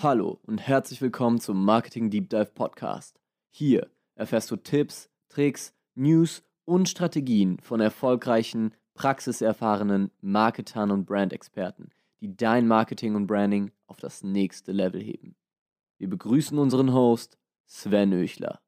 Hallo und herzlich willkommen zum Marketing Deep Dive Podcast. Hier erfährst du Tipps, Tricks, News und Strategien von erfolgreichen, praxiserfahrenen Marketern und Brandexperten, die dein Marketing und Branding auf das nächste Level heben. Wir begrüßen unseren Host Sven Öchler.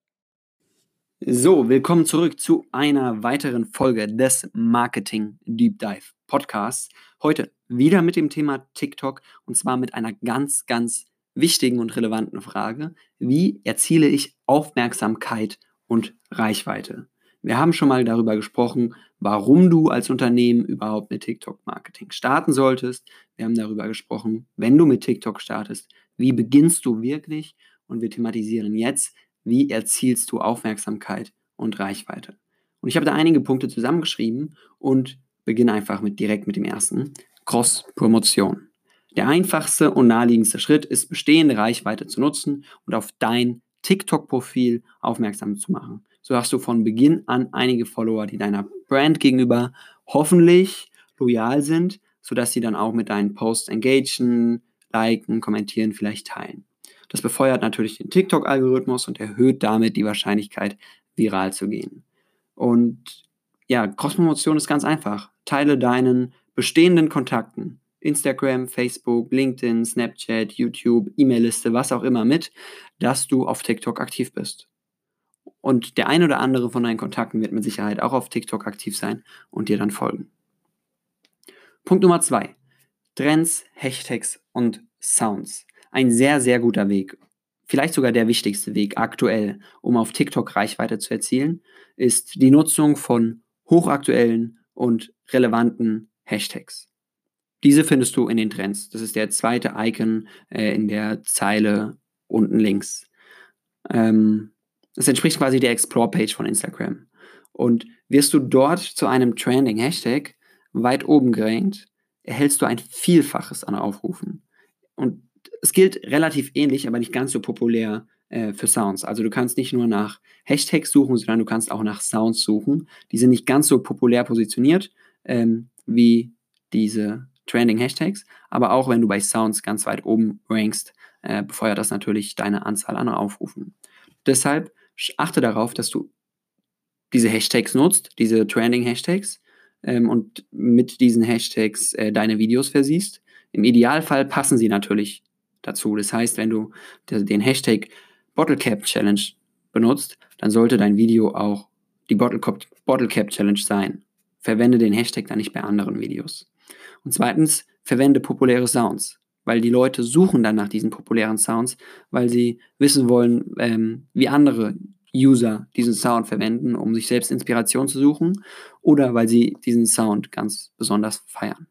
So, willkommen zurück zu einer weiteren Folge des Marketing Deep Dive Podcasts. Heute wieder mit dem Thema TikTok und zwar mit einer ganz, ganz wichtigen und relevanten Frage, wie erziele ich Aufmerksamkeit und Reichweite? Wir haben schon mal darüber gesprochen, warum du als Unternehmen überhaupt mit TikTok-Marketing starten solltest. Wir haben darüber gesprochen, wenn du mit TikTok startest, wie beginnst du wirklich? Und wir thematisieren jetzt, wie erzielst du Aufmerksamkeit und Reichweite? Und ich habe da einige Punkte zusammengeschrieben und beginne einfach mit direkt mit dem ersten. Cross-Promotion. Der einfachste und naheliegendste Schritt ist, bestehende Reichweite zu nutzen und auf dein TikTok-Profil aufmerksam zu machen. So hast du von Beginn an einige Follower, die deiner Brand gegenüber hoffentlich loyal sind, sodass sie dann auch mit deinen Posts engagen, liken, kommentieren, vielleicht teilen. Das befeuert natürlich den TikTok-Algorithmus und erhöht damit die Wahrscheinlichkeit, viral zu gehen. Und ja, Cross-Promotion ist ganz einfach. Teile deinen bestehenden Kontakten Instagram, Facebook, LinkedIn, Snapchat, YouTube, E-Mail-Liste, was auch immer mit, dass du auf TikTok aktiv bist. Und der ein oder andere von deinen Kontakten wird mit Sicherheit auch auf TikTok aktiv sein und dir dann folgen. Punkt Nummer zwei. Trends, Hashtags und Sounds. Ein sehr, sehr guter Weg. Vielleicht sogar der wichtigste Weg aktuell, um auf TikTok Reichweite zu erzielen, ist die Nutzung von hochaktuellen und relevanten Hashtags. Diese findest du in den Trends. Das ist der zweite Icon äh, in der Zeile unten links. Ähm, das entspricht quasi der Explore-Page von Instagram. Und wirst du dort zu einem Trending Hashtag weit oben gerankt, erhältst du ein Vielfaches an Aufrufen. Und es gilt relativ ähnlich, aber nicht ganz so populär äh, für Sounds. Also du kannst nicht nur nach Hashtags suchen, sondern du kannst auch nach Sounds suchen. Die sind nicht ganz so populär positioniert ähm, wie diese Trending Hashtags, aber auch wenn du bei Sounds ganz weit oben rankst, äh, befeuert das natürlich deine Anzahl an Aufrufen. Deshalb achte darauf, dass du diese Hashtags nutzt, diese Trending Hashtags, ähm, und mit diesen Hashtags äh, deine Videos versiehst. Im Idealfall passen sie natürlich dazu. Das heißt, wenn du den Hashtag Bottle Cap Challenge benutzt, dann sollte dein Video auch die Bottle Cap, Bottle Challenge sein. Verwende den Hashtag dann nicht bei anderen Videos. Und zweitens, verwende populäre Sounds, weil die Leute suchen dann nach diesen populären Sounds, weil sie wissen wollen, ähm, wie andere User diesen Sound verwenden, um sich selbst Inspiration zu suchen oder weil sie diesen Sound ganz besonders feiern.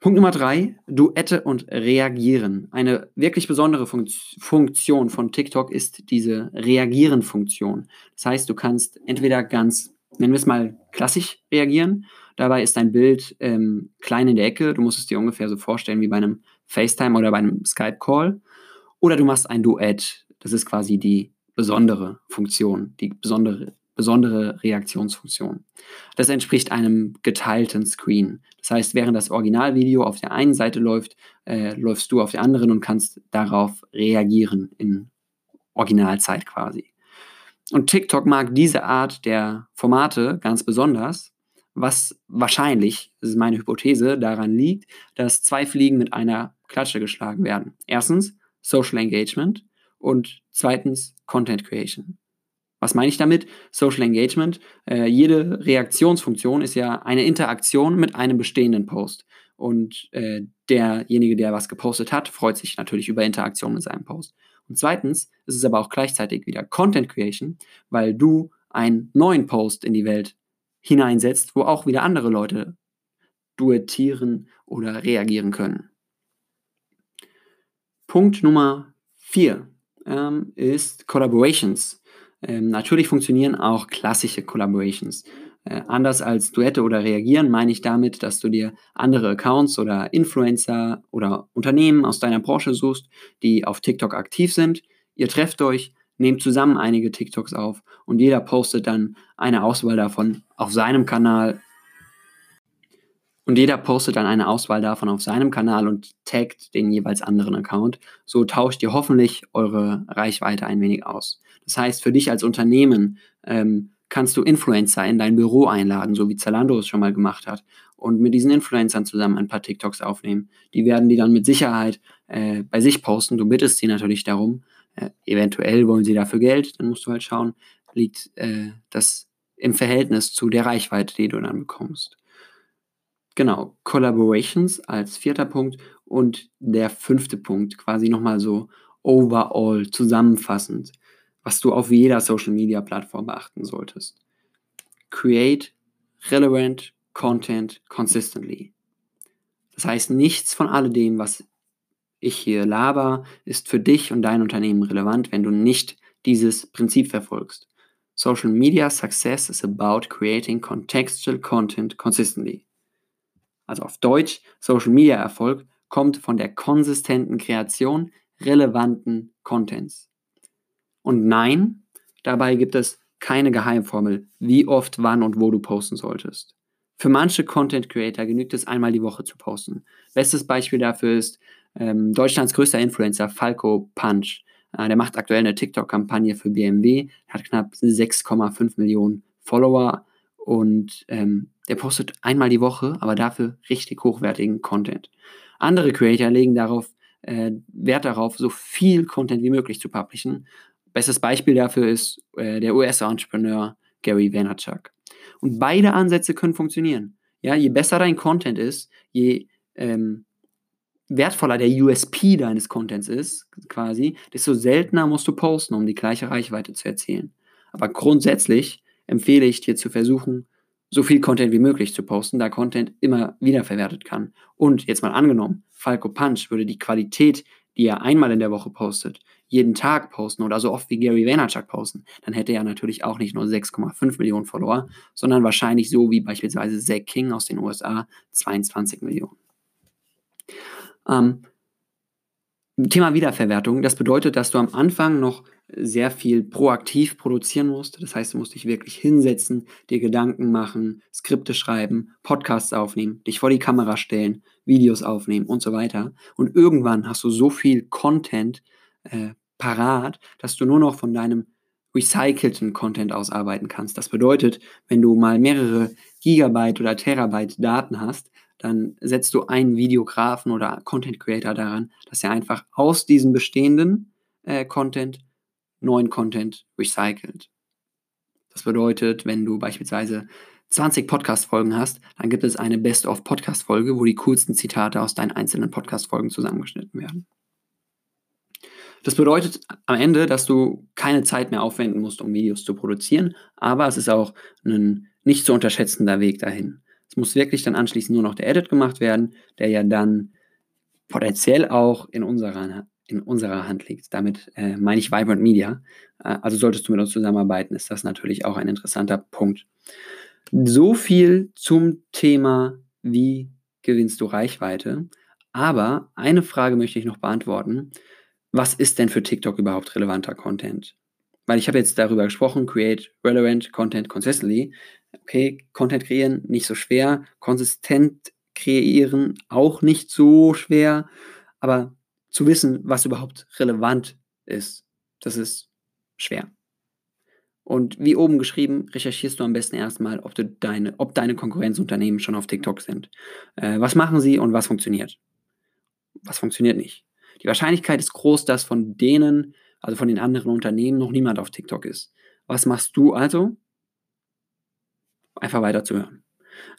Punkt Nummer drei, Duette und Reagieren. Eine wirklich besondere Funktion von TikTok ist diese Reagieren-Funktion. Das heißt, du kannst entweder ganz, nennen wir es mal, klassisch reagieren Dabei ist dein Bild ähm, klein in der Ecke. Du musst es dir ungefähr so vorstellen wie bei einem FaceTime oder bei einem Skype-Call. Oder du machst ein Duett. Das ist quasi die besondere Funktion, die besondere, besondere Reaktionsfunktion. Das entspricht einem geteilten Screen. Das heißt, während das Originalvideo auf der einen Seite läuft, äh, läufst du auf der anderen und kannst darauf reagieren in Originalzeit quasi. Und TikTok mag diese Art der Formate ganz besonders, was wahrscheinlich, das ist meine Hypothese, daran liegt, dass zwei Fliegen mit einer Klatsche geschlagen werden. Erstens Social Engagement und zweitens Content Creation. Was meine ich damit? Social Engagement. Äh, jede Reaktionsfunktion ist ja eine Interaktion mit einem bestehenden Post. Und äh, derjenige, der was gepostet hat, freut sich natürlich über Interaktion mit seinem Post. Und zweitens ist es aber auch gleichzeitig wieder Content Creation, weil du einen neuen Post in die Welt hineinsetzt, wo auch wieder andere Leute duettieren oder reagieren können. Punkt Nummer vier ähm, ist Collaborations. Ähm, natürlich funktionieren auch klassische Collaborations. Äh, anders als Duette oder Reagieren meine ich damit, dass du dir andere Accounts oder Influencer oder Unternehmen aus deiner Branche suchst, die auf TikTok aktiv sind. Ihr trefft euch, nehmt zusammen einige TikToks auf und jeder postet dann eine Auswahl davon auf seinem Kanal. Und jeder postet dann eine Auswahl davon auf seinem Kanal und taggt den jeweils anderen Account. So tauscht ihr hoffentlich eure Reichweite ein wenig aus. Das heißt, für dich als Unternehmen ähm, kannst du Influencer in dein Büro einladen, so wie Zalando es schon mal gemacht hat, und mit diesen Influencern zusammen ein paar TikToks aufnehmen. Die werden die dann mit Sicherheit äh, bei sich posten. Du bittest sie natürlich darum. Äh, eventuell wollen sie dafür Geld, dann musst du halt schauen, liegt äh, das im Verhältnis zu der Reichweite, die du dann bekommst. Genau, Collaborations als vierter Punkt und der fünfte Punkt, quasi nochmal so overall zusammenfassend, was du auf jeder Social Media Plattform beachten solltest. Create relevant content consistently. Das heißt, nichts von alledem, was ich hier laber, ist für dich und dein Unternehmen relevant, wenn du nicht dieses Prinzip verfolgst. Social Media Success is about creating contextual content consistently also auf Deutsch, Social Media Erfolg, kommt von der konsistenten Kreation relevanten Contents. Und nein, dabei gibt es keine Geheimformel, wie oft, wann und wo du posten solltest. Für manche Content Creator genügt es einmal die Woche zu posten. Bestes Beispiel dafür ist ähm, Deutschlands größter Influencer Falco Punch. Äh, der macht aktuell eine TikTok-Kampagne für BMW, hat knapp 6,5 Millionen Follower und ähm, der postet einmal die Woche, aber dafür richtig hochwertigen Content. Andere Creator legen darauf äh, Wert darauf, so viel Content wie möglich zu publishen. Bestes Beispiel dafür ist äh, der US-Entrepreneur Gary Vaynerchuk. Und beide Ansätze können funktionieren. Ja, je besser dein Content ist, je ähm, wertvoller der USP deines Contents ist, quasi, desto seltener musst du posten, um die gleiche Reichweite zu erzielen. Aber grundsätzlich empfehle ich dir zu versuchen, so viel Content wie möglich zu posten, da Content immer wiederverwertet kann. Und jetzt mal angenommen, Falco Punch würde die Qualität, die er einmal in der Woche postet, jeden Tag posten oder so oft wie Gary Vaynerchuk posten, dann hätte er natürlich auch nicht nur 6,5 Millionen Follower, sondern wahrscheinlich so wie beispielsweise Zach King aus den USA 22 Millionen. Ähm, Thema Wiederverwertung, das bedeutet, dass du am Anfang noch sehr viel proaktiv produzieren musst. Das heißt, du musst dich wirklich hinsetzen, dir Gedanken machen, Skripte schreiben, Podcasts aufnehmen, dich vor die Kamera stellen, Videos aufnehmen und so weiter. Und irgendwann hast du so viel Content äh, parat, dass du nur noch von deinem recycelten Content ausarbeiten kannst. Das bedeutet, wenn du mal mehrere Gigabyte oder Terabyte Daten hast, dann setzt du einen Videografen oder Content Creator daran, dass er einfach aus diesem bestehenden äh, Content neuen Content recycelt. Das bedeutet, wenn du beispielsweise 20 Podcast-Folgen hast, dann gibt es eine Best-of-Podcast-Folge, wo die coolsten Zitate aus deinen einzelnen Podcast-Folgen zusammengeschnitten werden. Das bedeutet am Ende, dass du keine Zeit mehr aufwenden musst, um Videos zu produzieren, aber es ist auch ein nicht zu unterschätzender Weg dahin. Es muss wirklich dann anschließend nur noch der Edit gemacht werden, der ja dann potenziell auch in unserer, in unserer Hand liegt. Damit äh, meine ich Vibrant Media. Äh, also solltest du mit uns zusammenarbeiten, ist das natürlich auch ein interessanter Punkt. So viel zum Thema, wie gewinnst du Reichweite. Aber eine Frage möchte ich noch beantworten. Was ist denn für TikTok überhaupt relevanter Content? Weil ich habe jetzt darüber gesprochen, create relevant content consistently okay, Content kreieren nicht so schwer, konsistent kreieren auch nicht so schwer, aber zu wissen, was überhaupt relevant ist, das ist schwer. Und wie oben geschrieben, recherchierst du am besten erstmal, ob, du deine, ob deine Konkurrenzunternehmen schon auf TikTok sind. Äh, was machen sie und was funktioniert? Was funktioniert nicht? Die Wahrscheinlichkeit ist groß, dass von denen, also von den anderen Unternehmen, noch niemand auf TikTok ist. Was machst du also? Einfach weiterzuhören.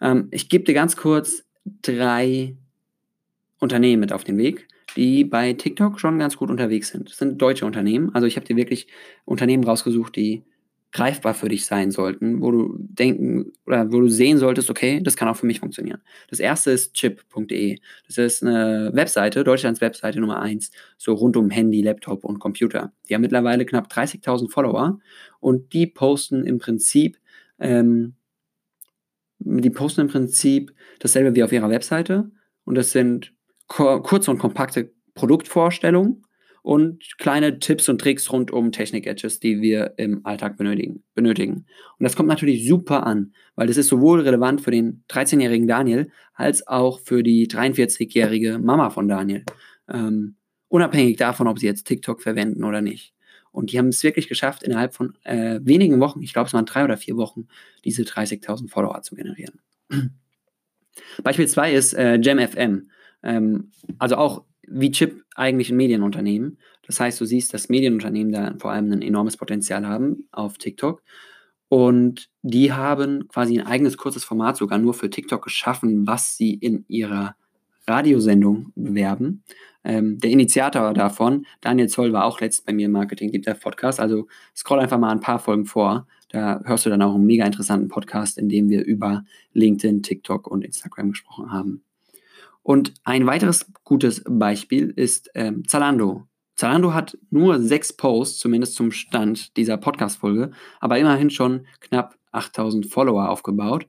Ähm, ich gebe dir ganz kurz drei Unternehmen mit auf den Weg, die bei TikTok schon ganz gut unterwegs sind. Das sind deutsche Unternehmen. Also ich habe dir wirklich Unternehmen rausgesucht, die greifbar für dich sein sollten, wo du denken oder wo du sehen solltest, okay, das kann auch für mich funktionieren. Das erste ist chip.de. Das ist eine Webseite, Deutschlands Webseite Nummer eins, so rund um Handy, Laptop und Computer. Die haben mittlerweile knapp 30.000 Follower und die posten im Prinzip ähm, die posten im Prinzip dasselbe wie auf ihrer Webseite und das sind kurze und kompakte Produktvorstellungen und kleine Tipps und Tricks rund um Technik-Edges, die wir im Alltag benötigen, benötigen. Und das kommt natürlich super an, weil das ist sowohl relevant für den 13-jährigen Daniel als auch für die 43-jährige Mama von Daniel. Ähm, unabhängig davon, ob sie jetzt TikTok verwenden oder nicht. Und die haben es wirklich geschafft, innerhalb von äh, wenigen Wochen, ich glaube es waren drei oder vier Wochen, diese 30.000 Follower zu generieren. Beispiel 2 ist äh, JamFM. Ähm, also auch wie Chip eigentlich ein Medienunternehmen. Das heißt, du siehst, dass Medienunternehmen da vor allem ein enormes Potenzial haben auf TikTok. Und die haben quasi ein eigenes kurzes Format sogar nur für TikTok geschaffen, was sie in ihrer Radiosendung bewerben. Ähm, der Initiator davon, Daniel Zoll, war auch letzt bei mir im Marketing Deep Dive Podcast. Also scroll einfach mal ein paar Folgen vor. Da hörst du dann auch einen mega interessanten Podcast, in dem wir über LinkedIn, TikTok und Instagram gesprochen haben. Und ein weiteres gutes Beispiel ist ähm, Zalando. Zalando hat nur sechs Posts, zumindest zum Stand dieser Podcast-Folge, aber immerhin schon knapp 8000 Follower aufgebaut.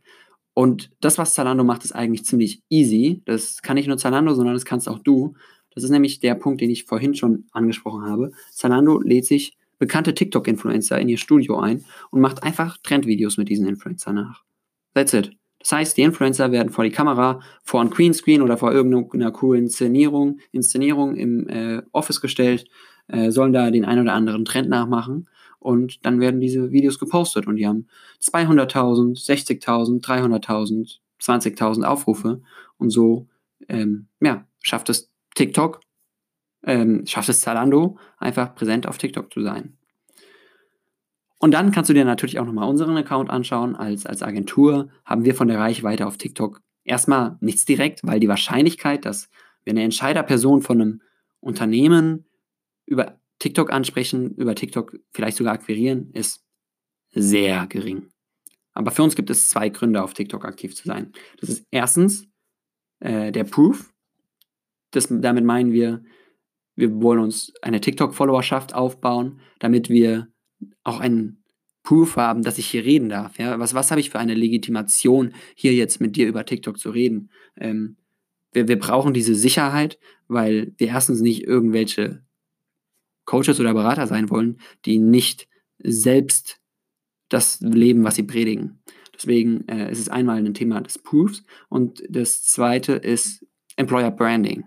Und das, was Zalando macht, ist eigentlich ziemlich easy. Das kann nicht nur Zalando, sondern das kannst auch du. Das ist nämlich der Punkt, den ich vorhin schon angesprochen habe. Zalando lädt sich bekannte TikTok-Influencer in ihr Studio ein und macht einfach Trendvideos mit diesen Influencer nach. That's it. Das heißt, die Influencer werden vor die Kamera, vor ein Greenscreen oder vor irgendeiner coolen Inszenierung, Inszenierung im äh, Office gestellt, äh, sollen da den einen oder anderen Trend nachmachen und dann werden diese Videos gepostet und die haben 200.000, 60.000, 300.000, 20.000 Aufrufe und so ähm, ja, schafft es TikTok, ähm, schafft es Zalando, einfach präsent auf TikTok zu sein. Und dann kannst du dir natürlich auch nochmal unseren Account anschauen. Als, als Agentur haben wir von der Reichweite auf TikTok erstmal nichts direkt, weil die Wahrscheinlichkeit, dass wir eine Entscheiderperson von einem Unternehmen über TikTok ansprechen, über TikTok vielleicht sogar akquirieren, ist sehr gering. Aber für uns gibt es zwei Gründe, auf TikTok aktiv zu sein. Das ist erstens äh, der Proof. Das, damit meinen wir, wir wollen uns eine TikTok-Followerschaft aufbauen, damit wir auch einen Proof haben, dass ich hier reden darf. Ja? Was, was habe ich für eine Legitimation, hier jetzt mit dir über TikTok zu reden? Ähm, wir, wir brauchen diese Sicherheit, weil wir erstens nicht irgendwelche Coaches oder Berater sein wollen, die nicht selbst das leben, was sie predigen. Deswegen äh, ist es einmal ein Thema des Proofs und das zweite ist Employer Branding.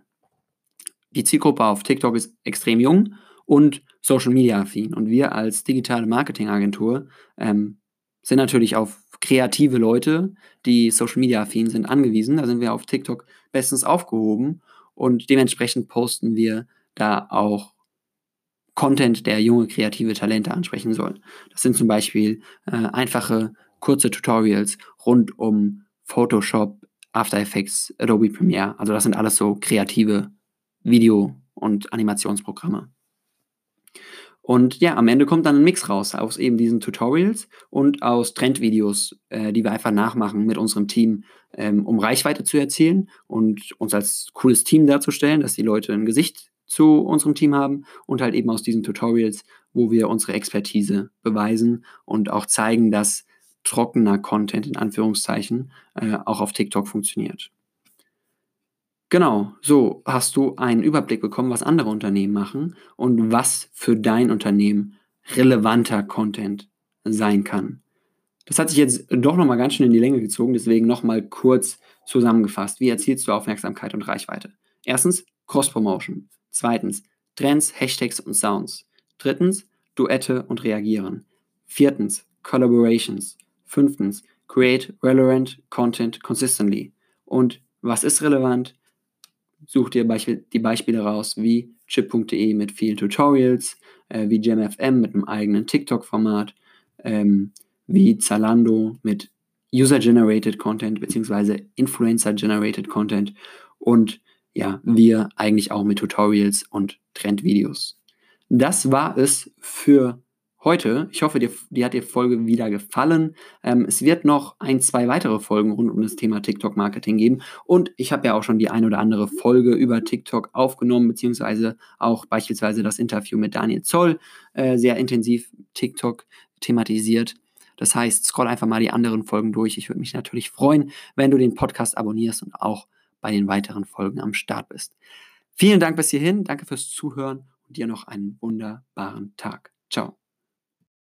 Die Zielgruppe auf TikTok ist extrem jung und Social Media affin. Und wir als digitale Marketingagentur ähm, sind natürlich auf kreative Leute, die Social Media affin sind, angewiesen. Da sind wir auf TikTok bestens aufgehoben und dementsprechend posten wir da auch Content, der junge kreative Talente ansprechen soll. Das sind zum Beispiel äh, einfache, kurze Tutorials rund um Photoshop, After Effects, Adobe Premiere. Also das sind alles so kreative Video- und Animationsprogramme. Und ja, am Ende kommt dann ein Mix raus aus eben diesen Tutorials und aus Trendvideos, äh, die wir einfach nachmachen mit unserem Team, ähm, um Reichweite zu erzielen und uns als cooles Team darzustellen, dass die Leute ein Gesicht zu unserem Team haben und halt eben aus diesen Tutorials, wo wir unsere Expertise beweisen und auch zeigen, dass trockener Content in Anführungszeichen äh, auch auf TikTok funktioniert. Genau, so hast du einen Überblick bekommen, was andere Unternehmen machen und was für dein Unternehmen relevanter Content sein kann. Das hat sich jetzt doch nochmal ganz schön in die Länge gezogen, deswegen nochmal kurz zusammengefasst. Wie erzielst du Aufmerksamkeit und Reichweite? Erstens, Cross-Promotion. Zweitens, Trends, Hashtags und Sounds. Drittens, Duette und Reagieren. Viertens, Collaborations. Fünftens, Create relevant content consistently. Und was ist relevant? Such dir die Beispiele raus, wie chip.de mit vielen Tutorials, äh, wie JamFM mit einem eigenen TikTok-Format, ähm, wie Zalando mit User-Generated Content bzw. Influencer-Generated Content und ja, wir eigentlich auch mit Tutorials und Trendvideos. Das war es für heute. Ich hoffe, dir, dir hat die Folge wieder gefallen. Ähm, es wird noch ein, zwei weitere Folgen rund um das Thema TikTok-Marketing geben. Und ich habe ja auch schon die ein oder andere Folge über TikTok aufgenommen, beziehungsweise auch beispielsweise das Interview mit Daniel Zoll, äh, sehr intensiv TikTok thematisiert. Das heißt, scroll einfach mal die anderen Folgen durch. Ich würde mich natürlich freuen, wenn du den Podcast abonnierst und auch bei den weiteren Folgen am Start bist. Vielen Dank bis hierhin. Danke fürs Zuhören und dir noch einen wunderbaren Tag. Ciao.